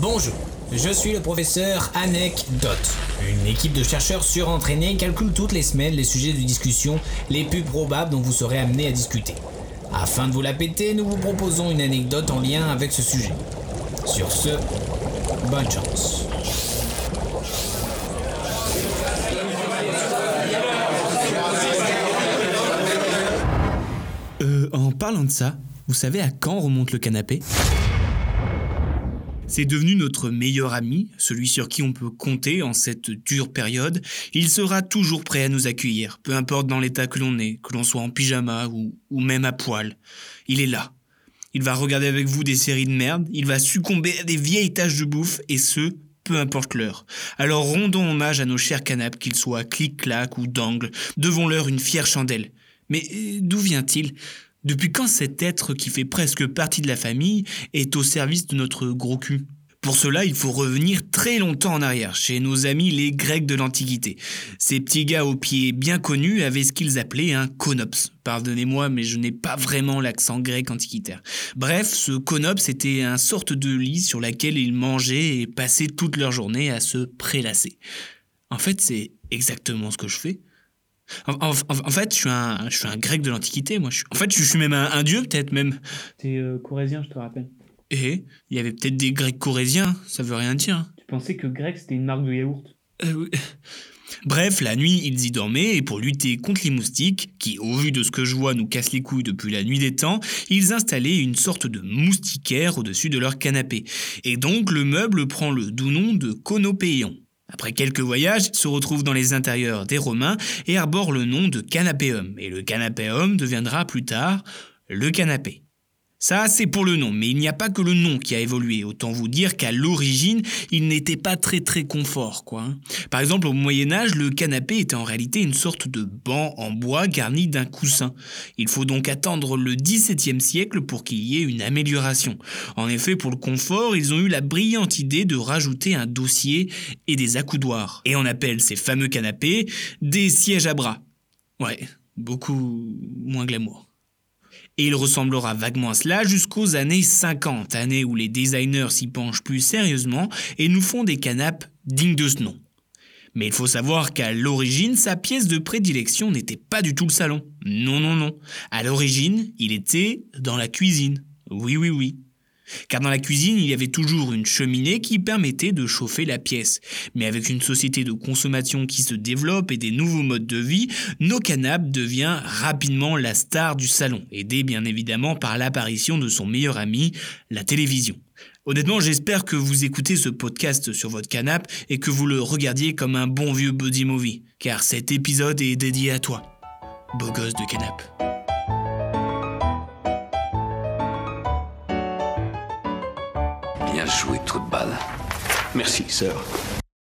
Bonjour, je suis le professeur Anecdote. Une équipe de chercheurs surentraînés calcule toutes les semaines les sujets de discussion les plus probables dont vous serez amené à discuter. Afin de vous la péter, nous vous proposons une anecdote en lien avec ce sujet. Sur ce, bonne chance. Euh, en parlant de ça, vous savez à quand remonte le canapé? C'est devenu notre meilleur ami, celui sur qui on peut compter en cette dure période. Il sera toujours prêt à nous accueillir, peu importe dans l'état que l'on est, que l'on soit en pyjama ou, même à poil. Il est là. Il va regarder avec vous des séries de merde, il va succomber à des vieilles taches de bouffe, et ce, peu importe l'heure. Alors rendons hommage à nos chers canapes, qu'ils soient clic-clac ou d'angle, devons-leur une fière chandelle. Mais euh, d'où vient-il? Depuis quand cet être qui fait presque partie de la famille est au service de notre gros cul? Pour cela, il faut revenir très longtemps en arrière, chez nos amis les Grecs de l'Antiquité. Ces petits gars aux pieds bien connus avaient ce qu'ils appelaient un konops. Pardonnez-moi, mais je n'ai pas vraiment l'accent grec antiquitaire. Bref, ce konops était un sorte de lit sur laquelle ils mangeaient et passaient toute leur journée à se prélasser. En fait, c'est exactement ce que je fais. En, fait, je suis, un, je suis un grec de l'Antiquité, moi. en fait, je suis même un, dieu, peut-être même. T'es euh, corésien, je te rappelle. Et il y avait peut-être des grecs corésiens, ça veut rien dire. Tu pensais que grec c'était une marque de yaourt? Euh, oui. Bref, la nuit, ils y dormaient, et pour lutter contre les moustiques, qui, au vu de ce que je vois, nous cassent les couilles depuis la nuit des temps, ils installaient une sorte de moustiquaire au-dessus de leur canapé. Et donc, le meuble prend le doux nom de conopéon. Après quelques voyages, il se retrouve dans les intérieurs des Romains et arbore le nom de canapéum. Et le canapéum deviendra plus tard le canapé. Ça, c'est pour le nom, mais il n'y a pas que le nom qui a évolué. Autant vous dire qu'à l'origine, il n'était pas très très confort, quoi. Hein. Par exemple, au Moyen-Âge, le canapé était en réalité une sorte de banc en bois garni d'un coussin. Il faut donc attendre le XVIIe siècle pour qu'il y ait une amélioration. En effet, pour le confort, ils ont eu la brillante idée de rajouter un dossier et des accoudoirs. Et on appelle ces fameux canapés des sièges à bras. Ouais, beaucoup moins glamour. Et il ressemblera vaguement à cela jusqu'aux années 50, années où les designers s'y penchent plus sérieusement et nous font des canapes dignes de ce nom. Mais il faut savoir qu'à l'origine, sa pièce de prédilection n'était pas du tout le salon. Non, non, non. À l'origine, il était dans la cuisine. Oui, oui, oui. Car dans la cuisine, il y avait toujours une cheminée qui permettait de chauffer la pièce. Mais avec une société de consommation qui se développe et des nouveaux modes de vie, nos canapes devient rapidement la star du salon, aidé bien évidemment par l'apparition de son meilleur ami, la télévision. Honnêtement, j'espère que vous écoutez ce podcast sur votre canapé et que vous le regardiez comme un bon vieux buddy movie, car cet épisode est dédié à toi, beau gosse de canapé. Bien joué, trou de balle. Merci, sœur.